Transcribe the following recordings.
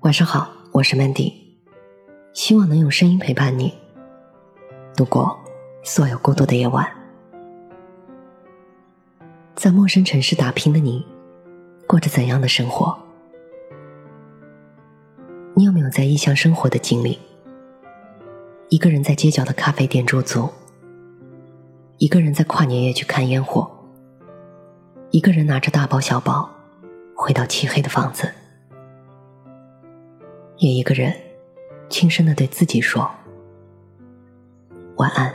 晚上好，我是 Mandy，希望能用声音陪伴你度过所有孤独的夜晚。在陌生城市打拼的你，过着怎样的生活？你有没有在异乡生活的经历？一个人在街角的咖啡店驻足，一个人在跨年夜去看烟火，一个人拿着大包小包回到漆黑的房子。也一个人，轻声的对自己说：“晚安。”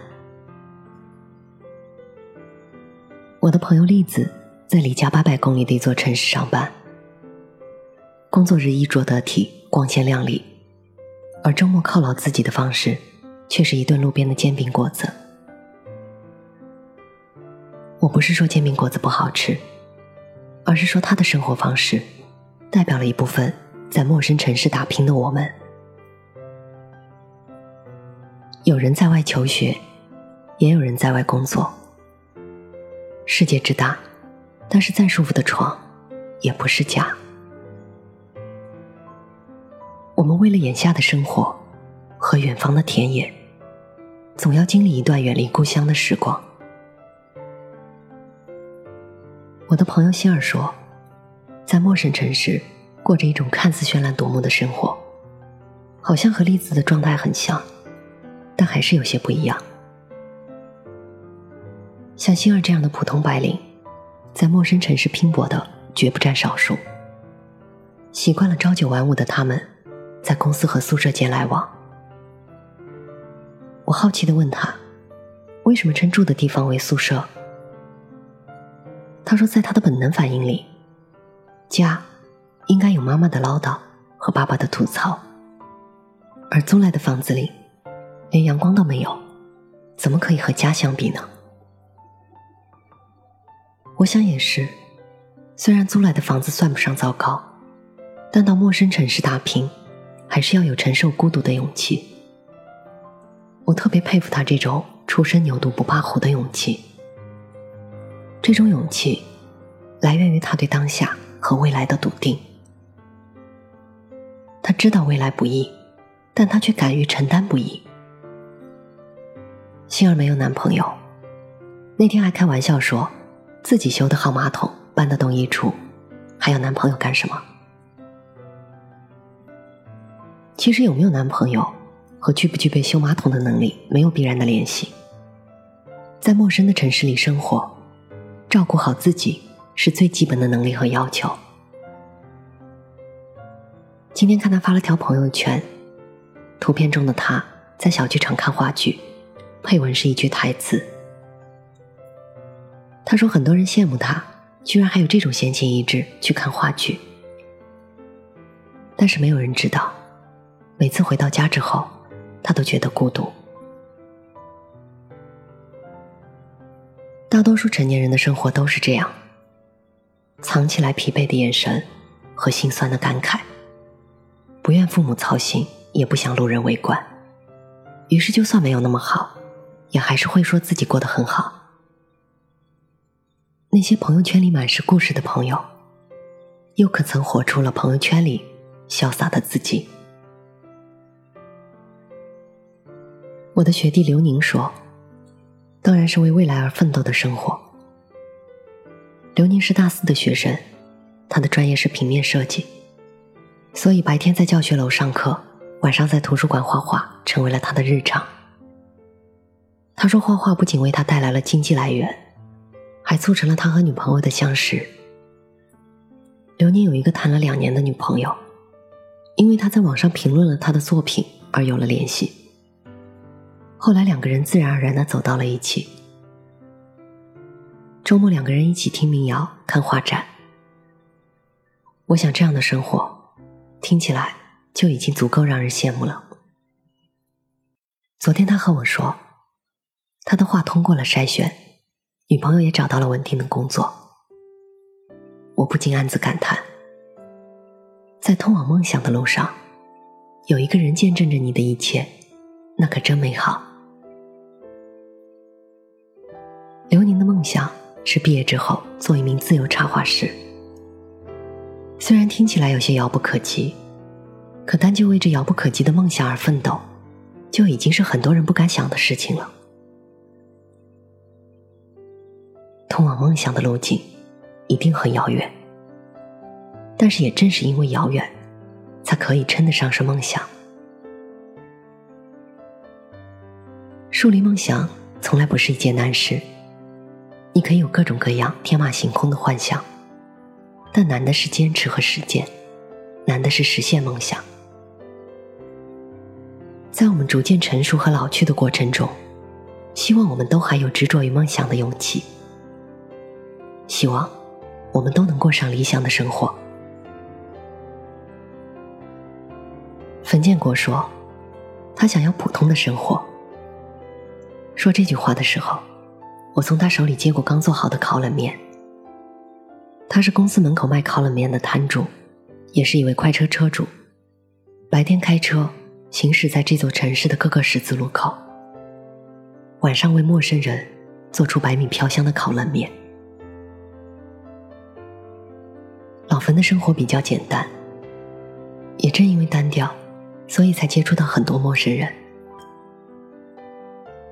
我的朋友栗子在离家八百公里的一座城市上班，工作日衣着得体、光鲜亮丽，而周末犒劳自己的方式，却是一顿路边的煎饼果子。我不是说煎饼果子不好吃，而是说他的生活方式，代表了一部分。在陌生城市打拼的我们，有人在外求学，也有人在外工作。世界之大，但是再舒服的床，也不是家。我们为了眼下的生活和远方的田野，总要经历一段远离故乡的时光。我的朋友希尔说，在陌生城市。过着一种看似绚烂夺目的生活，好像和栗子的状态很像，但还是有些不一样。像星儿这样的普通白领，在陌生城市拼搏的绝不占少数。习惯了朝九晚五的他们，在公司和宿舍间来往。我好奇的问他，为什么称住的地方为宿舍？他说，在他的本能反应里，家。应该有妈妈的唠叨和爸爸的吐槽，而租来的房子里连阳光都没有，怎么可以和家相比呢？我想也是，虽然租来的房子算不上糟糕，但到陌生城市打拼，还是要有承受孤独的勇气。我特别佩服他这种初生牛犊不怕虎的勇气，这种勇气来源于他对当下和未来的笃定。他知道未来不易，但他却敢于承担不易。星儿没有男朋友，那天还开玩笑说，自己修得好马桶，搬得动衣橱，还要男朋友干什么？其实有没有男朋友和具不具备修马桶的能力没有必然的联系。在陌生的城市里生活，照顾好自己是最基本的能力和要求。今天看他发了条朋友圈，图片中的他在小剧场看话剧，配文是一句台词。他说很多人羡慕他，居然还有这种闲情逸致去看话剧。但是没有人知道，每次回到家之后，他都觉得孤独。大多数成年人的生活都是这样，藏起来疲惫的眼神和心酸的感慨。不愿父母操心，也不想路人围观，于是就算没有那么好，也还是会说自己过得很好。那些朋友圈里满是故事的朋友，又可曾活出了朋友圈里潇洒的自己？我的学弟刘宁说：“当然是为未来而奋斗的生活。”刘宁是大四的学生，他的专业是平面设计。所以白天在教学楼上课，晚上在图书馆画画，成为了他的日常。他说，画画不仅为他带来了经济来源，还促成了他和女朋友的相识。刘宁有一个谈了两年的女朋友，因为他在网上评论了他的作品而有了联系。后来两个人自然而然的走到了一起。周末两个人一起听民谣、看画展。我想这样的生活。听起来就已经足够让人羡慕了。昨天他和我说，他的画通过了筛选，女朋友也找到了稳定的工作。我不禁暗自感叹，在通往梦想的路上，有一个人见证着你的一切，那可真美好。刘宁的梦想是毕业之后做一名自由插画师。虽然听起来有些遥不可及，可单就为这遥不可及的梦想而奋斗，就已经是很多人不敢想的事情了。通往梦想的路径一定很遥远，但是也正是因为遥远，才可以称得上是梦想。树立梦想从来不是一件难事，你可以有各种各样天马行空的幻想，但难的是坚持和实践，难的是实现梦想。在我们逐渐成熟和老去的过程中，希望我们都还有执着于梦想的勇气。希望我们都能过上理想的生活。冯建国说：“他想要普通的生活。”说这句话的时候，我从他手里接过刚做好的烤冷面。他是公司门口卖烤冷面的摊主，也是一位快车车主。白天开车行驶在这座城市的各个十字路口，晚上为陌生人做出百米飘香的烤冷面。老冯的生活比较简单，也正因为单调，所以才接触到很多陌生人。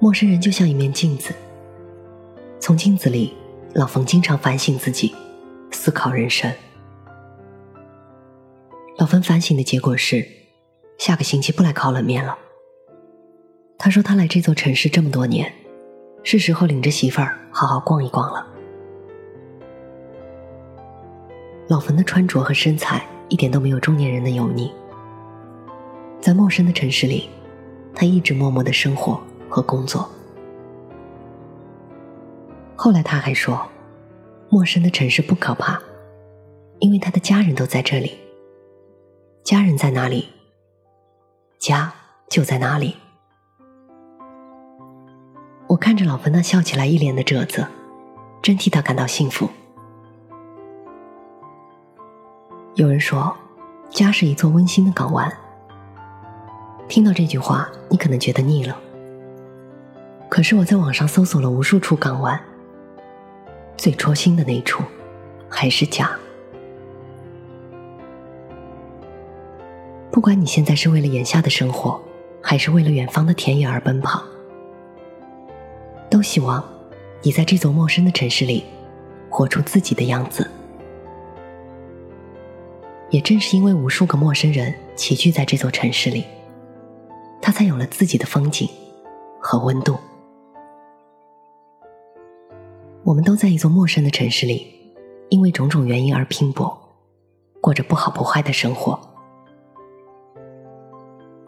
陌生人就像一面镜子，从镜子里，老冯经常反省自己，思考人生。老冯反省的结果是，下个星期不来烤冷面了。他说他来这座城市这么多年，是时候领着媳妇儿好好逛一逛了。老冯的穿着和身材一点都没有中年人的油腻。在陌生的城市里，他一直默默的生活和工作。后来他还说，陌生的城市不可怕，因为他的家人都在这里。家人在哪里，家就在哪里。我看着老冯那笑起来一脸的褶子，真替他感到幸福。有人说，家是一座温馨的港湾。听到这句话，你可能觉得腻了。可是我在网上搜索了无数处港湾，最戳心的那一处，还是家。不管你现在是为了眼下的生活，还是为了远方的田野而奔跑，都希望你在这座陌生的城市里，活出自己的样子。也正是因为无数个陌生人齐聚在这座城市里，他才有了自己的风景和温度。我们都在一座陌生的城市里，因为种种原因而拼搏，过着不好不坏的生活。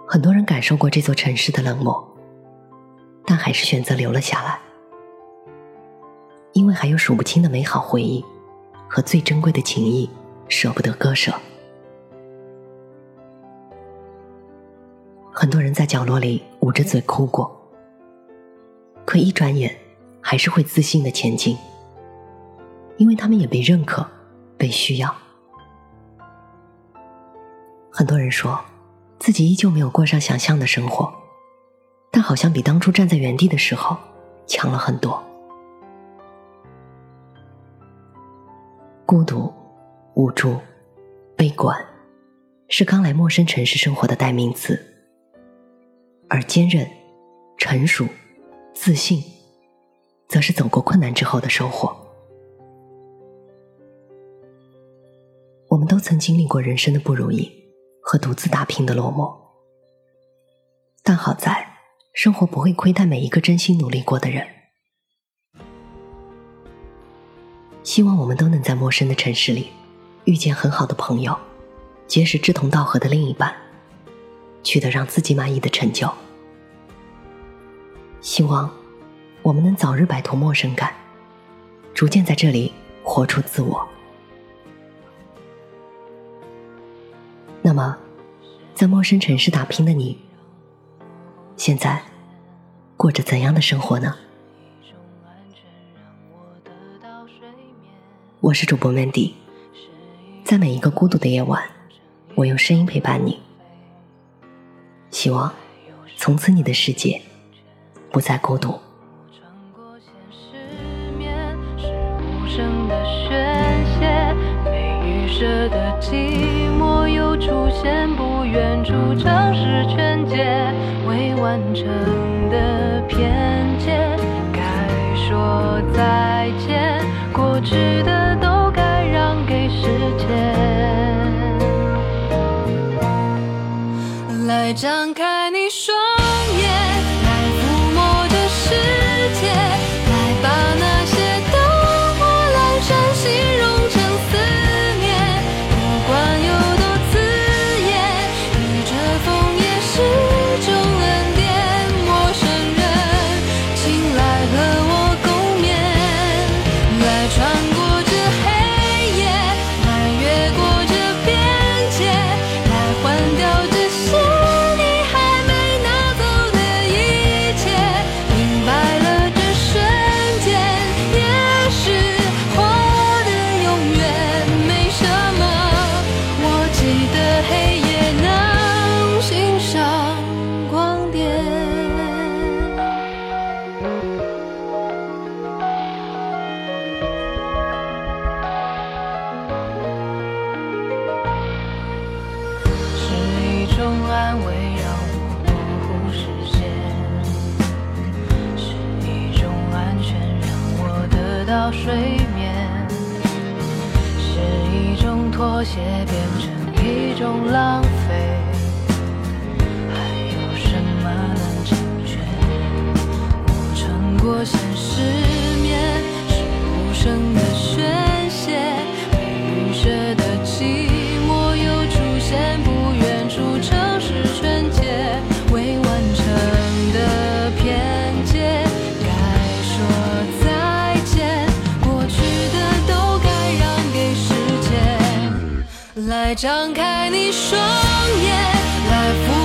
很多人感受过这座城市的冷漠，但还是选择留了下来，因为还有数不清的美好回忆和最珍贵的情谊，舍不得割舍。很多人在角落里捂着嘴哭过，可一转眼，还是会自信的前进，因为他们也被认可，被需要。很多人说，自己依旧没有过上想象的生活，但好像比当初站在原地的时候强了很多。孤独、无助、悲观，是刚来陌生城市生活的代名词。而坚韧、成熟、自信，则是走过困难之后的收获。我们都曾经历过人生的不如意和独自打拼的落寞，但好在生活不会亏待每一个真心努力过的人。希望我们都能在陌生的城市里遇见很好的朋友，结识志同道合的另一半。取得让自己满意的成就。希望我们能早日摆脱陌生感，逐渐在这里活出自我。那么，在陌生城市打拼的你，现在过着怎样的生活呢？我是主播 Mandy，在每一个孤独的夜晚，我用声音陪伴你。希望从此你的世界不再孤独。的宣泄没预设的寂寞又出现不远处城市全街未完成的偏见该说再见过去的都该让给时间来将睡眠是一种妥协，变成一种浪费。张开你双眼，来。